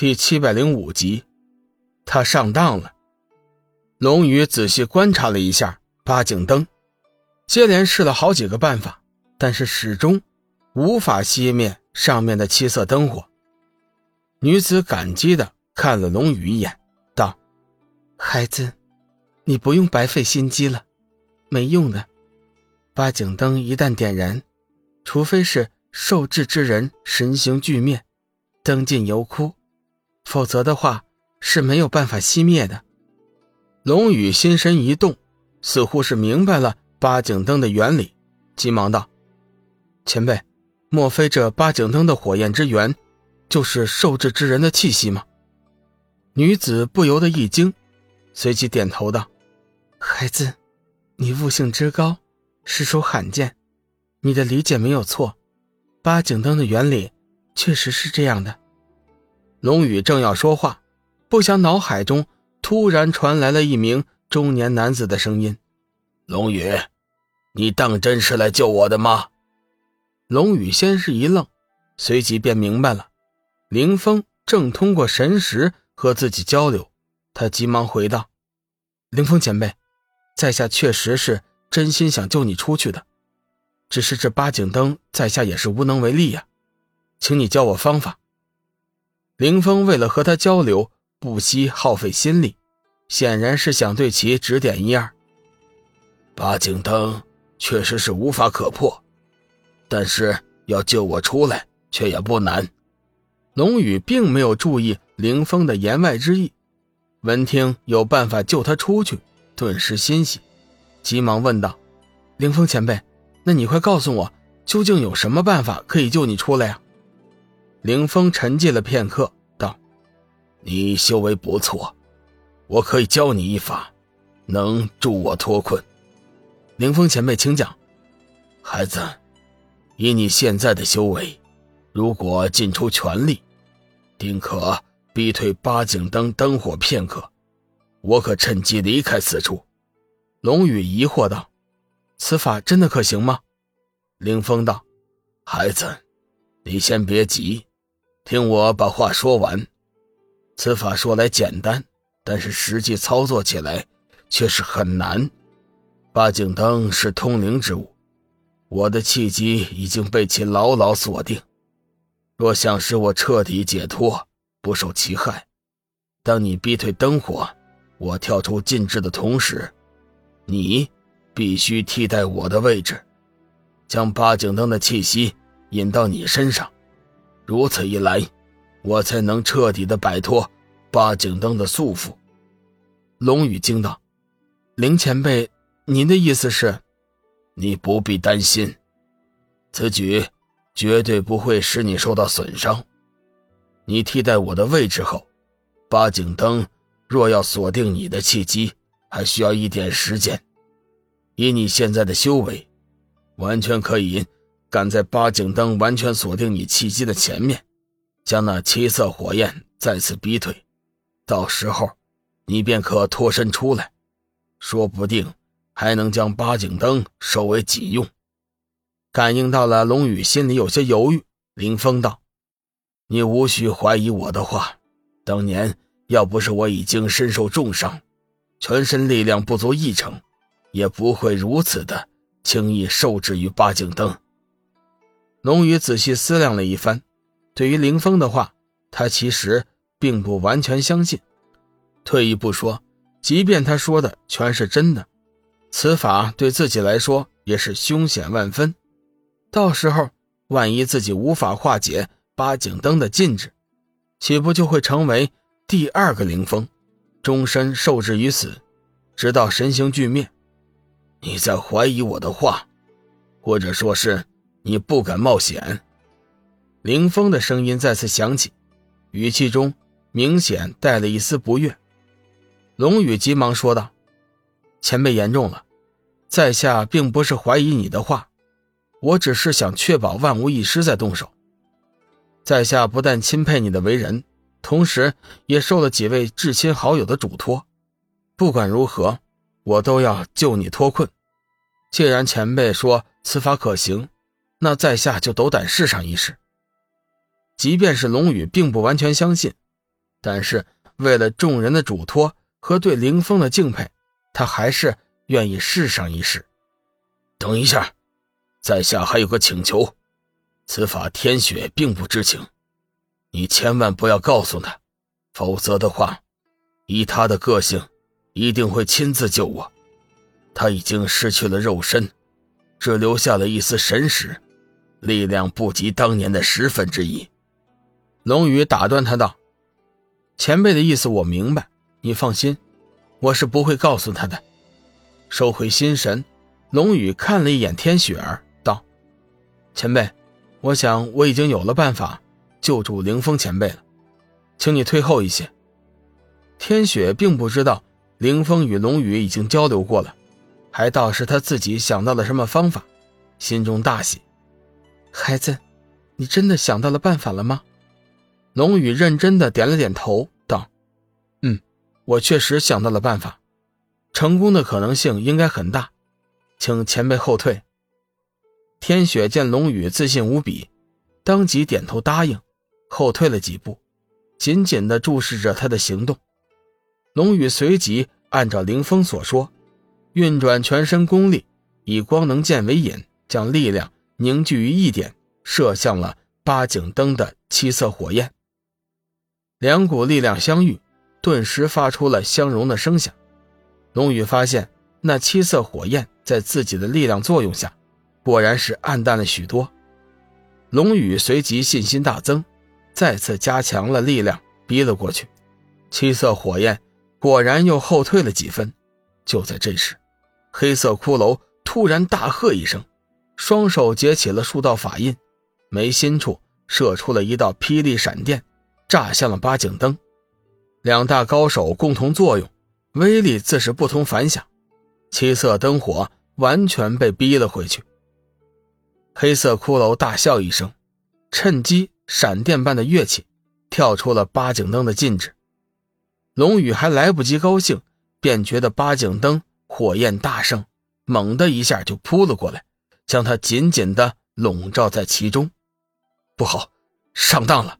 第七百零五集，他上当了。龙宇仔细观察了一下八景灯，接连试了好几个办法，但是始终无法熄灭上面的七色灯火。女子感激的看了龙宇一眼，道：“孩子，你不用白费心机了，没用的。八景灯一旦点燃，除非是受制之人神形俱灭，灯尽油枯。”否则的话是没有办法熄灭的。龙宇心神一动，似乎是明白了八景灯的原理，急忙道：“前辈，莫非这八景灯的火焰之源，就是受制之人的气息吗？”女子不由得一惊，随即点头道：“孩子，你悟性之高，实属罕见。你的理解没有错，八景灯的原理确实是这样的。”龙宇正要说话，不想脑海中突然传来了一名中年男子的声音：“龙宇，你当真是来救我的吗？”龙宇先是一愣，随即便明白了，林峰正通过神识和自己交流。他急忙回道：“林峰前辈，在下确实是真心想救你出去的，只是这八景灯，在下也是无能为力呀，请你教我方法。”凌峰为了和他交流，不惜耗费心力，显然是想对其指点一二。八景灯确实是无法可破，但是要救我出来却也不难。龙宇并没有注意凌峰的言外之意，闻听有办法救他出去，顿时欣喜，急忙问道：“凌峰前辈，那你快告诉我，究竟有什么办法可以救你出来呀？”凌风沉寂了片刻，道：“你修为不错，我可以教你一法，能助我脱困。”凌风前辈，请讲。孩子，以你现在的修为，如果尽出全力，定可逼退八景灯灯火片刻。我可趁机离开此处。龙宇疑惑道：“此法真的可行吗？”凌风道：“孩子，你先别急。”听我把话说完，此法说来简单，但是实际操作起来却是很难。八景灯是通灵之物，我的气机已经被其牢牢锁定。若想使我彻底解脱，不受其害，当你逼退灯火，我跳出禁制的同时，你必须替代我的位置，将八景灯的气息引到你身上。如此一来，我才能彻底的摆脱八景灯的束缚。龙宇惊道：“林前辈，您的意思是？你不必担心，此举绝对不会使你受到损伤。你替代我的位置后，八景灯若要锁定你的契机，还需要一点时间。以你现在的修为，完全可以。”赶在八景灯完全锁定你气机的前面，将那七色火焰再次逼退，到时候你便可脱身出来，说不定还能将八景灯收为己用。感应到了龙宇心里有些犹豫，林峰道：“你无需怀疑我的话，当年要不是我已经身受重伤，全身力量不足一成，也不会如此的轻易受制于八景灯。”龙宇仔细思量了一番，对于林峰的话，他其实并不完全相信。退一步说，即便他说的全是真的，此法对自己来说也是凶险万分。到时候，万一自己无法化解八景灯的禁制，岂不就会成为第二个林峰，终身受制于此，直到神形俱灭？你在怀疑我的话，或者说是？你不敢冒险？凌风的声音再次响起，语气中明显带了一丝不悦。龙宇急忙说道：“前辈言重了，在下并不是怀疑你的话，我只是想确保万无一失再动手。在下不但钦佩你的为人，同时也受了几位至亲好友的嘱托，不管如何，我都要救你脱困。既然前辈说此法可行。”那在下就斗胆试上一试。即便是龙宇并不完全相信，但是为了众人的嘱托和对凌风的敬佩，他还是愿意试上一试。等一下，在下还有个请求，此法天雪并不知情，你千万不要告诉他，否则的话，以他的个性，一定会亲自救我。他已经失去了肉身，只留下了一丝神识，力量不及当年的十分之一。龙宇打断他道：“前辈的意思我明白，你放心，我是不会告诉他的。”收回心神。龙宇看了一眼天雪儿，道：“前辈，我想我已经有了办法救助凌风前辈了，请你退后一些。”天雪并不知道凌风与龙宇已经交流过了，还道是他自己想到了什么方法，心中大喜。孩子，你真的想到了办法了吗？龙宇认真的点了点头，道：“嗯，我确实想到了办法，成功的可能性应该很大。”请前辈后退。天雪见龙宇自信无比，当即点头答应，后退了几步，紧紧的注视着他的行动。龙宇随即按照凌风所说，运转全身功力，以光能剑为引，将力量凝聚于一点，射向了八景灯的七色火焰。两股力量相遇，顿时发出了相融的声响。龙宇发现那七色火焰。在自己的力量作用下，果然是暗淡了许多。龙宇随即信心大增，再次加强了力量，逼了过去。七色火焰果然又后退了几分。就在这时，黑色骷髅突然大喝一声，双手结起了数道法印，眉心处射出了一道霹雳闪电，炸向了八景灯。两大高手共同作用，威力自是不同凡响。七色灯火。完全被逼了回去。黑色骷髅大笑一声，趁机闪电般的跃起，跳出了八景灯的禁制。龙宇还来不及高兴，便觉得八景灯火焰大盛，猛的一下就扑了过来，将他紧紧的笼罩在其中。不好，上当了！